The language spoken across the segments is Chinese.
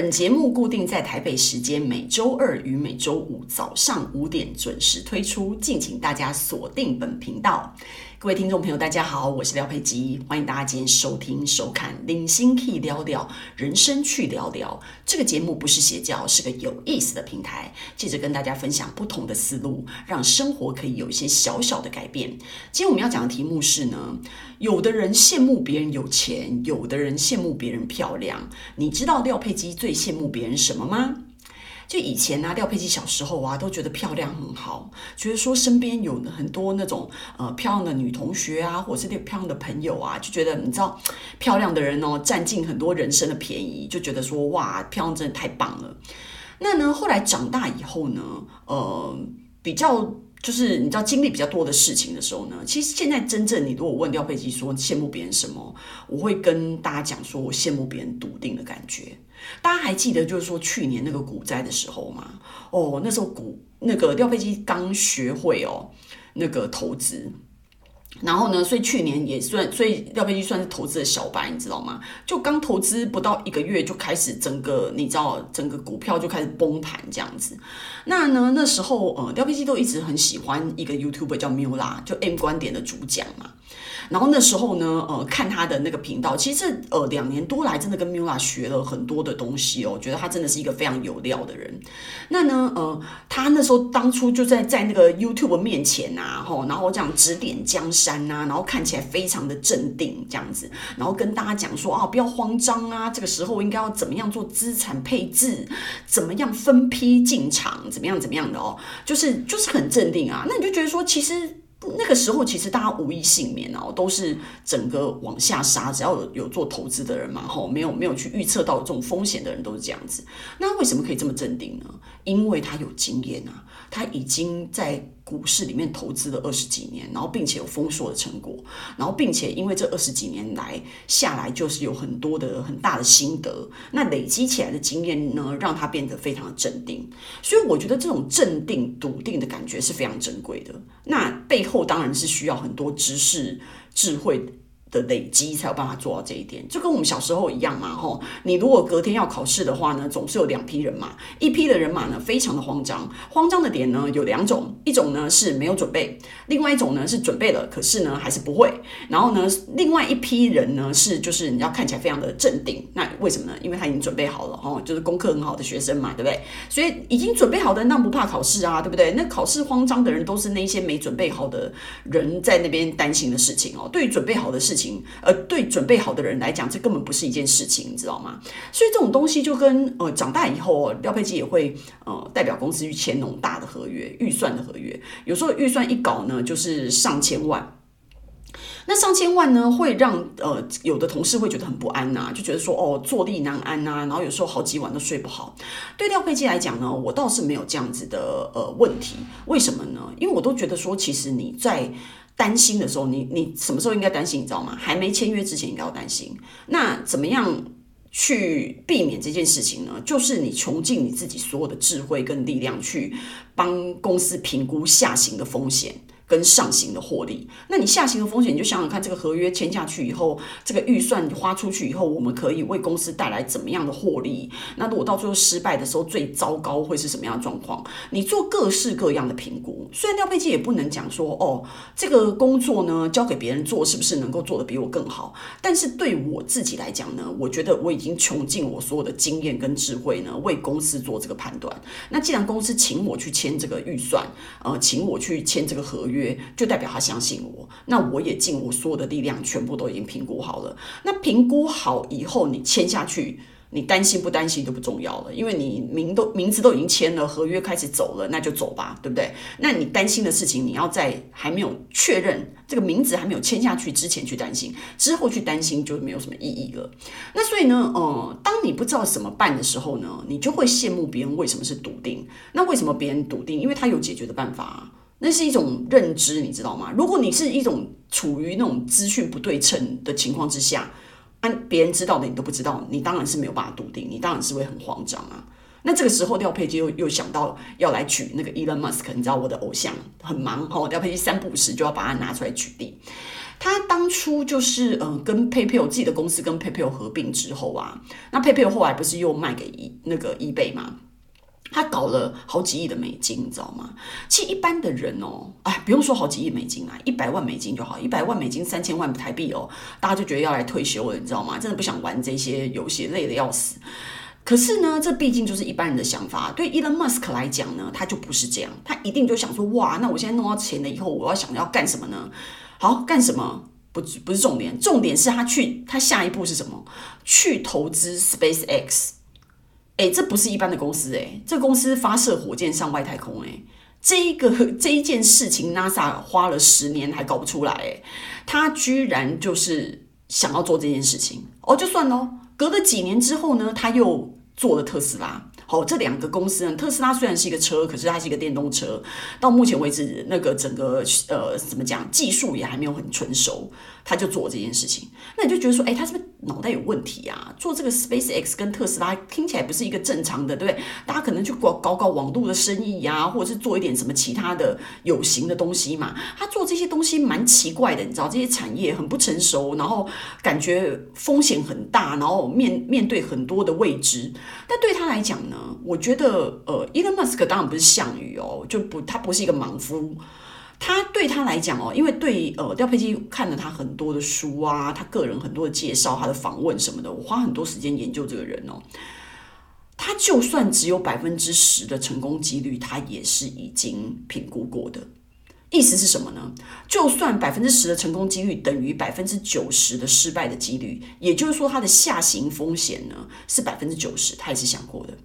本节目固定在台北时间每周二与每周五早上五点准时推出，敬请大家锁定本频道。各位听众朋友，大家好，我是廖佩吉，欢迎大家今天收听收看《零星 Key 聊聊人生去聊聊》这个节目，不是邪教，是个有意思的平台，借着跟大家分享不同的思路，让生活可以有一些小小的改变。今天我们要讲的题目是呢，有的人羡慕别人有钱，有的人羡慕别人漂亮，你知道廖佩吉最羡慕别人什么吗？就以前啊，廖佩琪小时候啊，都觉得漂亮很好，觉得说身边有很多那种呃漂亮的女同学啊，或者是漂亮的朋友啊，就觉得你知道漂亮的人哦，占尽很多人生的便宜，就觉得说哇，漂亮真的太棒了。那呢，后来长大以后呢，呃，比较。就是你知道经历比较多的事情的时候呢，其实现在真正你如果问廖佩琪说羡慕别人什么，我会跟大家讲说我羡慕别人笃定的感觉。大家还记得就是说去年那个股灾的时候吗？哦，那时候股那个廖佩琪刚学会哦那个投资。然后呢，所以去年也算，所以廖佩琪算是投资的小白，你知道吗？就刚投资不到一个月，就开始整个，你知道，整个股票就开始崩盘这样子。那呢，那时候呃，廖佩琪都一直很喜欢一个 YouTuber 叫 Mula，就 M 观点的主讲嘛。然后那时候呢，呃，看他的那个频道，其实呃两年多来真的跟 Miula 学了很多的东西哦，觉得他真的是一个非常有料的人。那呢，呃，他那时候当初就在在那个 YouTube 面前啊，吼，然后这样指点江山呐、啊，然后看起来非常的镇定这样子，然后跟大家讲说啊，不要慌张啊，这个时候应该要怎么样做资产配置，怎么样分批进场，怎么样怎么样的哦，就是就是很镇定啊。那你就觉得说，其实。那个时候其实大家无一幸免哦，都是整个往下杀。只要有有做投资的人嘛，吼，没有没有去预测到这种风险的人都是这样子。那为什么可以这么镇定呢？因为他有经验啊，他已经在。股市里面投资了二十几年，然后并且有丰硕的成果，然后并且因为这二十几年来下来，就是有很多的很大的心得，那累积起来的经验呢，让他变得非常的镇定。所以我觉得这种镇定、笃定的感觉是非常珍贵的。那背后当然是需要很多知识、智慧的累积才有办法做到这一点，就跟我们小时候一样嘛，吼！你如果隔天要考试的话呢，总是有两批人马，一批的人马呢非常的慌张，慌张的点呢有两种，一种呢是没有准备，另外一种呢是准备了，可是呢还是不会。然后呢，另外一批人呢是就是你要看起来非常的镇定，那为什么呢？因为他已经准备好了，吼，就是功课很好的学生嘛，对不对？所以已经准备好的那不怕考试啊，对不对？那考试慌张的人都是那些没准备好的人在那边担心的事情哦。对于准备好的事情。情呃，对准备好的人来讲，这根本不是一件事情，你知道吗？所以这种东西就跟呃，长大以后，廖佩琪也会呃，代表公司去签那种大的合约、预算的合约。有时候预算一搞呢，就是上千万。那上千万呢，会让呃，有的同事会觉得很不安呐、就觉得说哦，坐立难安呐、然后有时候好几晚都睡不好。对廖佩基来讲呢，我倒是没有这样子的呃问题。为什么呢？因为我都觉得说，其实你在。担心的时候，你你什么时候应该担心？你知道吗？还没签约之前应该要担心。那怎么样去避免这件事情呢？就是你穷尽你自己所有的智慧跟力量，去帮公司评估下行的风险。跟上行的获利，那你下行的风险，你就想想看，这个合约签下去以后，这个预算花出去以后，我们可以为公司带来怎么样的获利？那如果到最后失败的时候，最糟糕会是什么样的状况？你做各式各样的评估。虽然廖佩基也不能讲说，哦，这个工作呢交给别人做，是不是能够做得比我更好？但是对我自己来讲呢，我觉得我已经穷尽我所有的经验跟智慧呢，为公司做这个判断。那既然公司请我去签这个预算，呃，请我去签这个合约。约就代表他相信我，那我也尽我所有的力量，全部都已经评估好了。那评估好以后，你签下去，你担心不担心都不重要了，因为你名都名字都已经签了，合约开始走了，那就走吧，对不对？那你担心的事情，你要在还没有确认这个名字还没有签下去之前去担心，之后去担心就没有什么意义了。那所以呢，呃，当你不知道怎么办的时候呢，你就会羡慕别人为什么是笃定。那为什么别人笃定？因为他有解决的办法啊。那是一种认知，你知道吗？如果你是一种处于那种资讯不对称的情况之下，按别人知道的你都不知道，你当然是没有办法笃定，你当然是会很慌张啊。那这个时候，廖佩基又又想到要来举那个 Elon Musk，你知道我的偶像很忙哈，廖佩基三不五时就要把他拿出来举例。他当初就是嗯、跟 PayPal 自己的公司跟 PayPal 合并之后啊，那 PayPal 后来不是又卖给一那个 eBay 吗？他搞了好几亿的美金，你知道吗？其实一般的人哦，哎，不用说好几亿美金啊，一百万美金就好，一百万美金三千万台币哦，大家就觉得要来退休了，你知道吗？真的不想玩这些游戏，累得要死。可是呢，这毕竟就是一般人的想法。对 Elon Musk 来讲呢，他就不是这样，他一定就想说，哇，那我现在弄到钱了以后，我要想要干什么呢？好，干什么？不，不是重点，重点是他去，他下一步是什么？去投资 SpaceX。哎，这不是一般的公司哎，这公司发射火箭上外太空哎，这一个这一件事情，NASA 花了十年还搞不出来哎，他居然就是想要做这件事情哦，就算喽，隔了几年之后呢，他又做了特斯拉。好，这两个公司呢，特斯拉虽然是一个车，可是它是一个电动车，到目前为止，那个整个呃怎么讲，技术也还没有很成熟。他就做这件事情，那你就觉得说，哎，他是不是脑袋有问题啊？做这个 SpaceX 跟特斯拉听起来不是一个正常的，对不对？大家可能去搞搞搞网络的生意呀、或者是做一点什么其他的有形的东西嘛。他做这些东西蛮奇怪的，你知道，这些产业很不成熟，然后感觉风险很大，然后面面对很多的未知。但对他来讲呢，我觉得，呃，Elon Musk 当然不是项羽哦，就不，他不是一个莽夫。他对他来讲哦，因为对呃廖佩基看了他很多的书啊，他个人很多的介绍，他的访问什么的，我花很多时间研究这个人哦。他就算只有百分之十的成功几率，他也是已经评估过的。意思是什么呢？就算百分之十的成功几率等于百分之九十的失败的几率，也就是说他的下行风险呢是百分之九十，他也是想过的。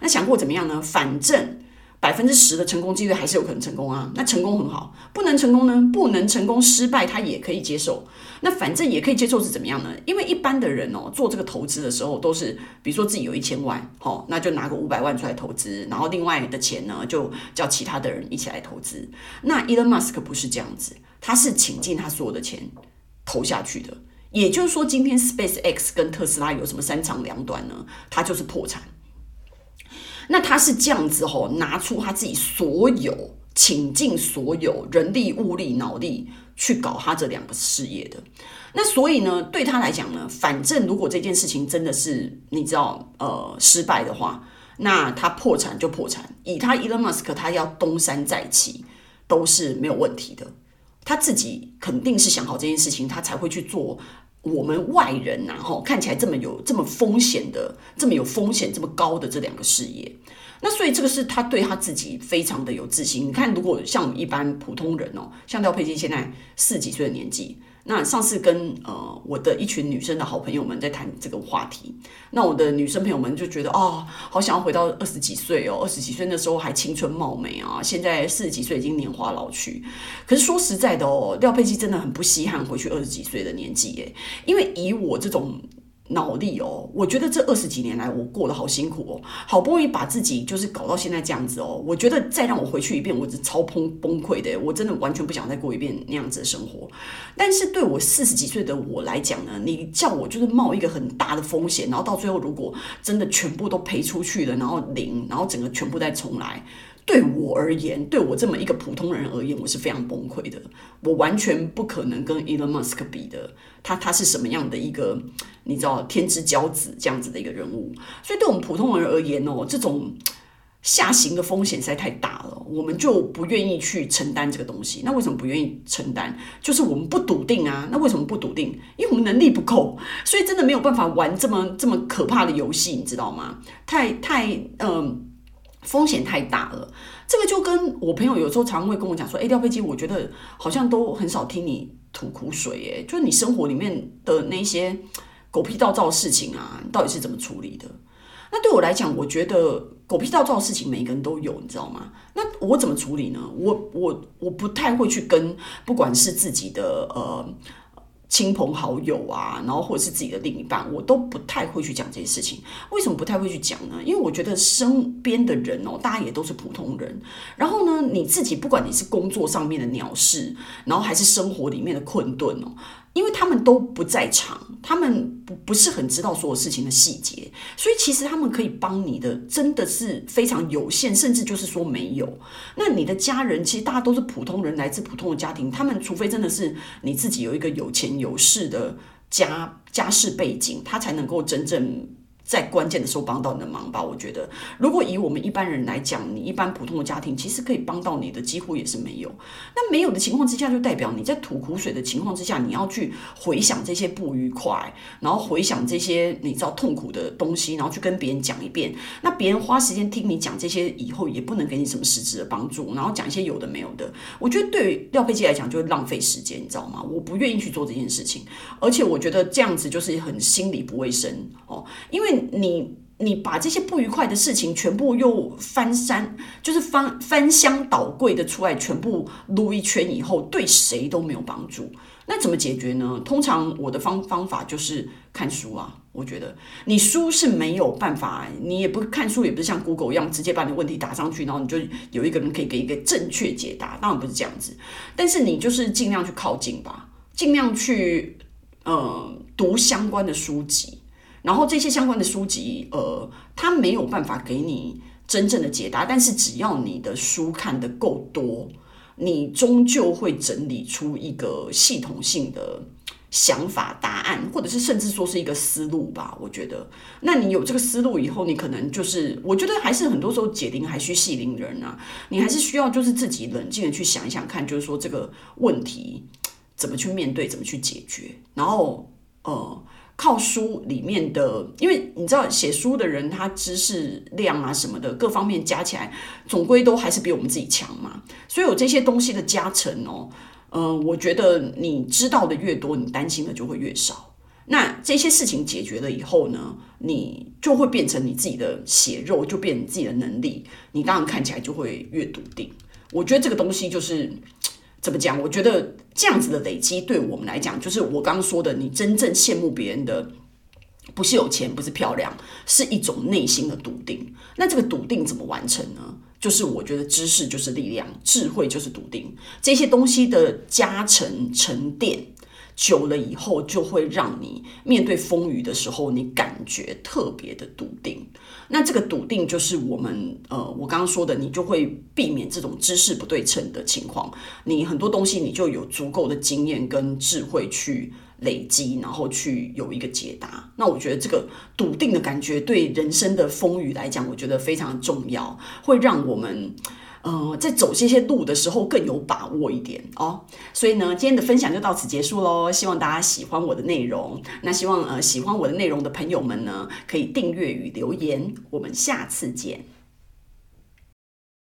那想过怎么样呢？反正。百分之十的成功几率还是有可能成功啊，那成功很好，不能成功呢？不能成功，失败他也可以接受。那反正也可以接受是怎么样呢？因为一般的人哦，做这个投资的时候都是，比如说自己有一千万，哦，那就拿个五百万出来投资，然后另外的钱呢，就叫其他的人一起来投资。那 Elon Musk 不是这样子，他是倾尽他所有的钱投下去的。也就是说，今天 SpaceX 跟特斯拉有什么三长两短呢？他就是破产。那他是这样子吼，拿出他自己所有，倾尽所有人力、物力、脑力去搞他这两个事业的。那所以呢，对他来讲呢，反正如果这件事情真的是你知道，呃，失败的话，那他破产就破产。以他 Elon Musk，他要东山再起都是没有问题的。他自己肯定是想好这件事情，他才会去做。我们外人呐，哈，看起来这么有这么风险的，这么有风险这么高的这两个事业，那所以这个是他对他自己非常的有自信。你看，如果像我们一般普通人哦，像廖佩金现在四十几岁的年纪。那上次跟呃我的一群女生的好朋友们在谈这个话题，那我的女生朋友们就觉得哦，好想要回到二十几岁哦，二十几岁那时候还青春貌美啊，现在四十几岁已经年华老去。可是说实在的哦，廖佩琪真的很不稀罕回去二十几岁的年纪耶，因为以我这种。脑力哦，我觉得这二十几年来我过得好辛苦哦，好不容易把自己就是搞到现在这样子哦，我觉得再让我回去一遍，我是超崩崩溃的，我真的完全不想再过一遍那样子的生活。但是对我四十几岁的我来讲呢，你叫我就是冒一个很大的风险，然后到最后如果真的全部都赔出去了，然后零，然后整个全部再重来。对我而言，对我这么一个普通人而言，我是非常崩溃的。我完全不可能跟 Elon Musk 比的。他他是什么样的一个，你知道天之骄子这样子的一个人物？所以对我们普通人而言哦，这种下行的风险实在太大了，我们就不愿意去承担这个东西。那为什么不愿意承担？就是我们不笃定啊。那为什么不笃定？因为我们能力不够，所以真的没有办法玩这么这么可怕的游戏，你知道吗？太太嗯。风险太大了，这个就跟我朋友有时候常会跟我讲说：“哎，廖飞机，我觉得好像都很少听你吐苦水，哎，就是你生活里面的那些狗屁倒灶的事情啊，到底是怎么处理的？”那对我来讲，我觉得狗屁倒灶的事情每个人都有，你知道吗？那我怎么处理呢？我我我不太会去跟，不管是自己的呃。亲朋好友啊，然后或者是自己的另一半，我都不太会去讲这些事情。为什么不太会去讲呢？因为我觉得身边的人哦，大家也都是普通人。然后呢，你自己不管你是工作上面的鸟事，然后还是生活里面的困顿哦，因为他们都不在场，他们不不是很知道所有事情的细节，所以其实他们可以帮你的真的是非常有限，甚至就是说没有。那你的家人其实大家都是普通人，来自普通的家庭，他们除非真的是你自己有一个有钱有势的家家世背景，他才能够真正。在关键的时候帮到你的忙吧，我觉得，如果以我们一般人来讲，你一般普通的家庭，其实可以帮到你的几乎也是没有。那没有的情况之下，就代表你在吐苦水的情况之下，你要去回想这些不愉快，然后回想这些你知道痛苦的东西，然后去跟别人讲一遍。那别人花时间听你讲这些以后，也不能给你什么实质的帮助，然后讲一些有的没有的。我觉得对于廖佩基来讲，就会浪费时间，你知道吗？我不愿意去做这件事情，而且我觉得这样子就是很心理不卫生哦，因为。你你把这些不愉快的事情全部又翻山，就是翻翻箱倒柜的出来，全部撸一圈以后，对谁都没有帮助。那怎么解决呢？通常我的方方法就是看书啊。我觉得你书是没有办法，你也不看书，也不是像 Google 一样直接把你问题打上去，然后你就有一个人可以给一个正确解答。当然不是这样子，但是你就是尽量去靠近吧，尽量去呃读相关的书籍。然后这些相关的书籍，呃，它没有办法给你真正的解答，但是只要你的书看得够多，你终究会整理出一个系统性的想法、答案，或者是甚至说是一个思路吧。我觉得，那你有这个思路以后，你可能就是，我觉得还是很多时候解铃还须系铃人啊，你还是需要就是自己冷静的去想一想看，就是说这个问题怎么去面对，怎么去解决，然后，呃。靠书里面的，因为你知道写书的人，他知识量啊什么的各方面加起来，总归都还是比我们自己强嘛。所以有这些东西的加成哦，嗯、我觉得你知道的越多，你担心的就会越少。那这些事情解决了以后呢，你就会变成你自己的血肉，就变成你自己的能力，你当然看起来就会越笃定。我觉得这个东西就是。怎么讲？我觉得这样子的累积对我们来讲，就是我刚刚说的，你真正羡慕别人的，不是有钱，不是漂亮，是一种内心的笃定。那这个笃定怎么完成呢？就是我觉得知识就是力量，智慧就是笃定，这些东西的加成沉淀。久了以后，就会让你面对风雨的时候，你感觉特别的笃定。那这个笃定就是我们呃，我刚刚说的，你就会避免这种知识不对称的情况。你很多东西，你就有足够的经验跟智慧去累积，然后去有一个解答。那我觉得这个笃定的感觉，对人生的风雨来讲，我觉得非常重要，会让我们。呃，在走这些路的时候更有把握一点哦。所以呢，今天的分享就到此结束喽。希望大家喜欢我的内容。那希望呃喜欢我的内容的朋友们呢，可以订阅与留言。我们下次见。